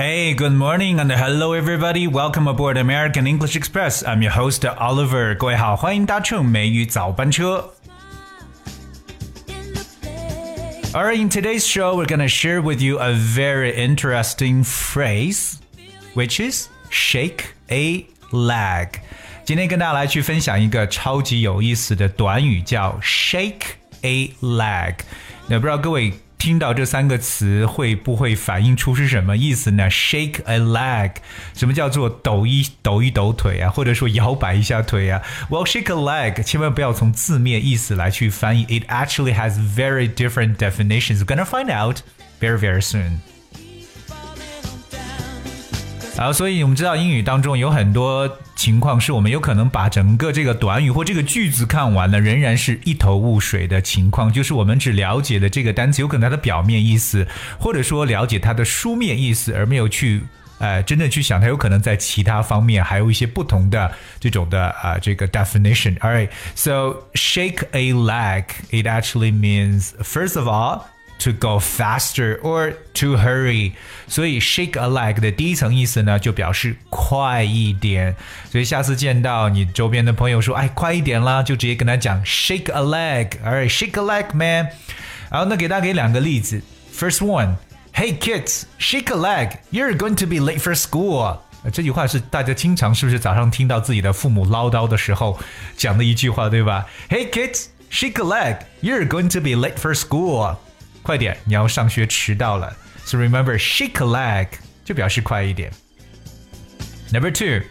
Hey, good morning and hello everybody. Welcome aboard American English Express. I'm your host Oliver. 各位好，欢迎搭乘美语早班车。Alright, in today's show, we're gonna share with you a very interesting phrase, which is shake a leg. 今天跟大家来去分享一个超级有意思的短语，叫 shake a leg。那不知道各位 听到这三个词会不会反映出是什么意思呢？Shake a leg，什么叫做抖一抖一抖腿啊，或者说摇摆一下腿啊？Well, shake a leg，千万不要从字面意思来去翻译，it actually has very different definitions. We're gonna find out very very soon. 好，所以我们知道英语当中有很多情况是我们有可能把整个这个短语或这个句子看完了，仍然是一头雾水的情况，就是我们只了解了这个单词，有可能它的表面意思，或者说了解它的书面意思，而没有去呃真正去想它有可能在其他方面还有一些不同的这种的啊这个 definition。Alright, so shake a leg. It actually means first of all. to go faster or to hurry，所以 shake a leg 的第一层意思呢，就表示快一点。所以下次见到你周边的朋友说，哎，快一点啦，就直接跟他讲 shake a leg，alright shake a leg man。好，那给大家给两个例子。First one。Hey kids, shake a leg. You're going to be late for school. 这句话是大家经常是不是早上听到自己的父母唠叨的时候讲的一句话，对吧？Hey kids, shake a leg. You're going to be late for school. 快点，你要上学迟到了。So remember, shake a leg 就表示快一点。Number two,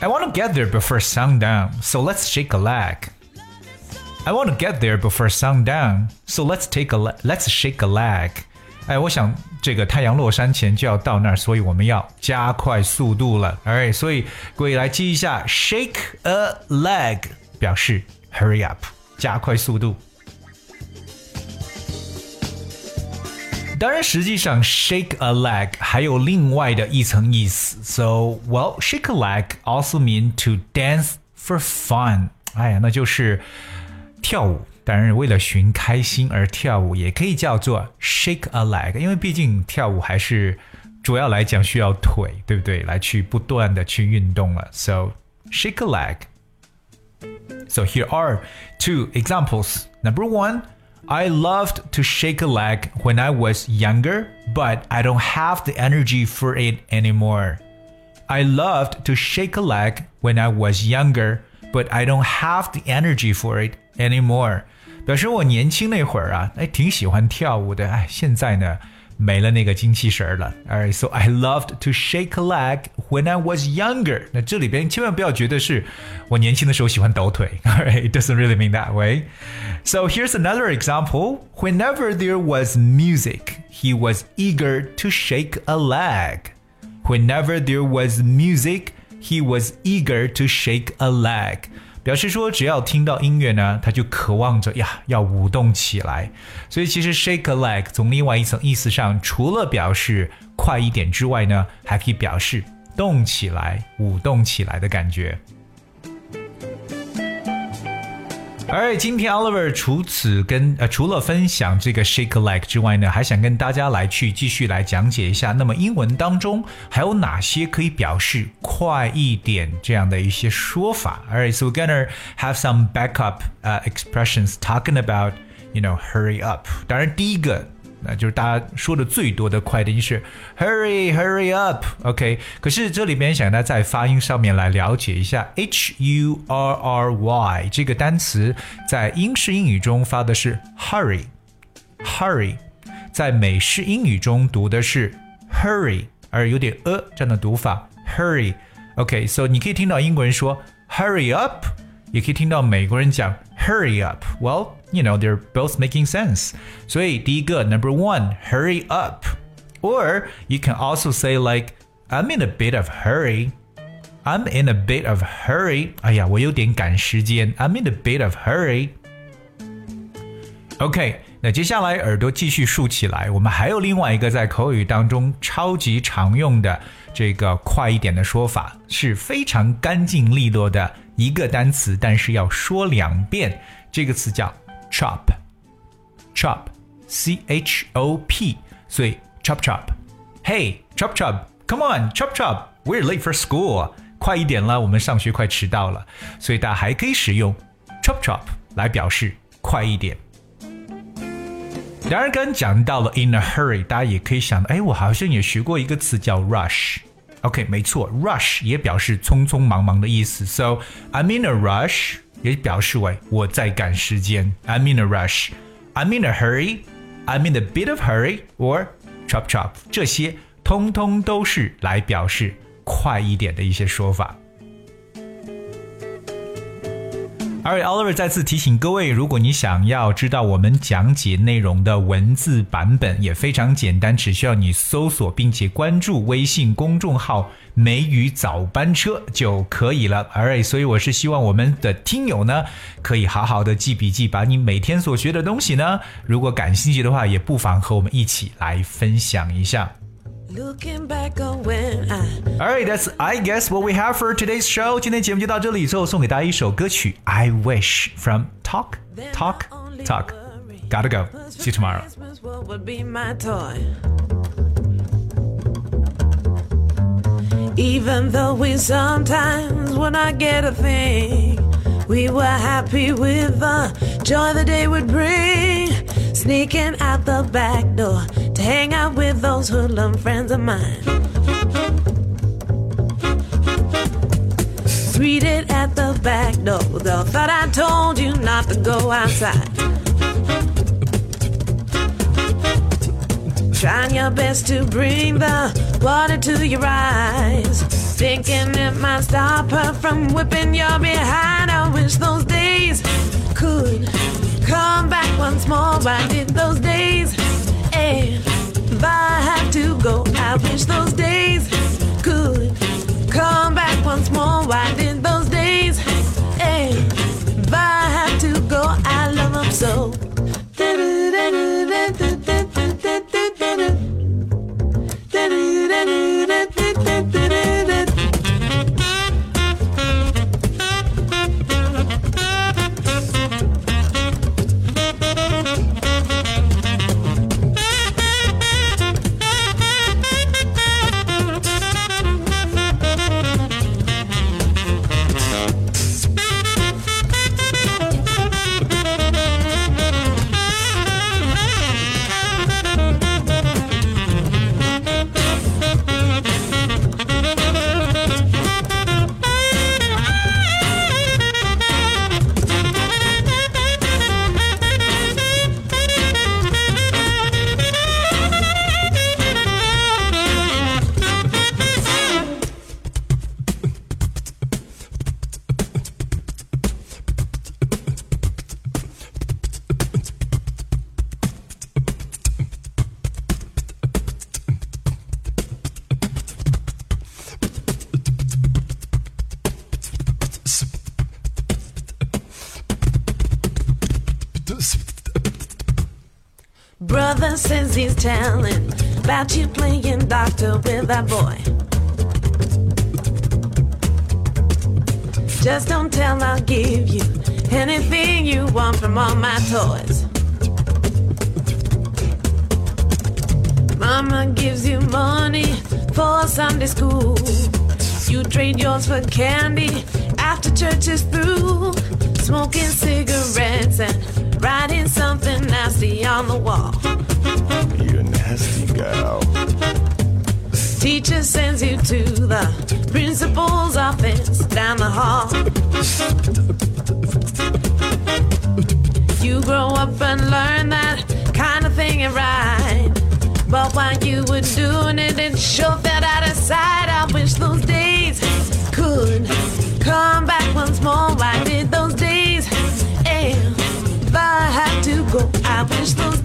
I want to get there before sundown, so let's shake a leg. I want to get there before sundown, so let's take a let's shake a leg. 哎，我想这个太阳落山前就要到那儿，所以我们要加快速度了。Alright，所以各位来记一下，shake a leg 表示 hurry up，加快速度。 当然，实际上 shake a leg 还有另外的一层意思。So well, shake a leg also mean to dance for fun。哎呀，那就是跳舞。当然，为了寻开心而跳舞，也可以叫做 shake a leg。因为毕竟跳舞还是主要来讲需要腿，对不对？来去不断的去运动了。So shake a leg. So here are two examples. Number one. I loved to shake a leg when I was younger, but I don't have the energy for it anymore. I loved to shake a leg when I was younger, but I don't have the energy for it anymore. 表示我年轻那会儿啊，哎，挺喜欢跳舞的，哎，现在呢。 没了那个精气神了。Alright, so I loved to shake a leg when I was younger. 那这里边千万不要觉得是我年轻的时候喜欢抖腿。Alright, it doesn't really mean that way. So here's another example. Whenever there was music, he was eager to shake a leg. Whenever there was music, he was eager to shake a leg. 表示说，只要听到音乐呢，他就渴望着呀，要舞动起来。所以其实 shake a leg 从另外一层意思上，除了表示快一点之外呢，还可以表示动起来、舞动起来的感觉。而今天 Oliver 除此跟呃除了分享这个 shake like 之外呢，还想跟大家来去继续来讲解一下，那么英文当中还有哪些可以表示快一点这样的一些说法？Alright, so we're gonna have some backup uh expressions talking about you know hurry up。当然第一个。那就是大家说的最多的快的就是 hurry hurry up，OK。可是这里边想大家在发音上面来了解一下 h u r r y 这个单词在英式英语中发的是 hurry hurry，在美式英语中读的是 hurry，而有点呃这样的读法 hurry。OK，so 你可以听到英国人说 hurry up，也可以听到美国人讲 hurry up。Well。you know, they're both making sense. 所以第一个 number one, hurry up. Or you can also say like, I'm in a bit of hurry. I'm in a bit of hurry. 哎呀，我有点赶时间。I'm in a bit of hurry. OK，那接下来耳朵继续竖起来。我们还有另外一个在口语当中超级常用的这个快一点的说法，是非常干净利落的 一个单词，但是要说两遍。这个词叫 chop chop c h o p，所以 chop chop。Hey chop chop，Come on, chop chop, we're late for school. 快一点了，我们上学快迟到了。所以大家还可以使用 chop chop 来表示快一点。然而，刚刚讲到了 in a hurry，大家也可以想到，哎，我好像也学过一个词叫 rush。OK，没错，rush 也表示匆匆忙忙的意思。So I'm in a rush 也表示为我在赶时间。I'm in a rush. I'm in a hurry. I'm in a bit of hurry or chop chop，这些通通都是来表示快一点的一些说法。Alright，Oliver 再次提醒各位，如果你想要知道我们讲解内容的文字版本，也非常简单，只需要你搜索并且关注微信公众号“梅雨早班车”就可以了。Alright，所以我是希望我们的听友呢，可以好好的记笔记，把你每天所学的东西呢，如果感兴趣的话，也不妨和我们一起来分享一下。Looking back on when I... Alright, that's I guess what we have for today's show. 今天节目就到这里，最后送给大家一首歌曲《I Wish》from Talk Talk Talk. Gotta go. See you tomorrow. Even though we sometimes would not get a thing, we were happy with the joy the day would bring. Sneaking out the back door to hang out with those hoodlum friends of mine. Greeted at the back door, though thought I told you not to go outside. Trying your best to bring the water to your eyes. Thinking it might stop her from whipping your behind. I wish those days could come back once more. Why did those days end? If I had to go, I wish those days could come back once more. Why did Brother says he's telling about you playing doctor with that boy. Just don't tell, I'll give you anything you want from all my toys. Mama gives you money for Sunday school. You trade yours for candy after church is through. Smoking cigarettes and writing something nasty on the wall. You nasty girl. Teacher sends you to the principal's office down the hall. You grow up and learn that kind of thing ain't right. But while you were doing it, it sure felt out of sight. I wish those days to go,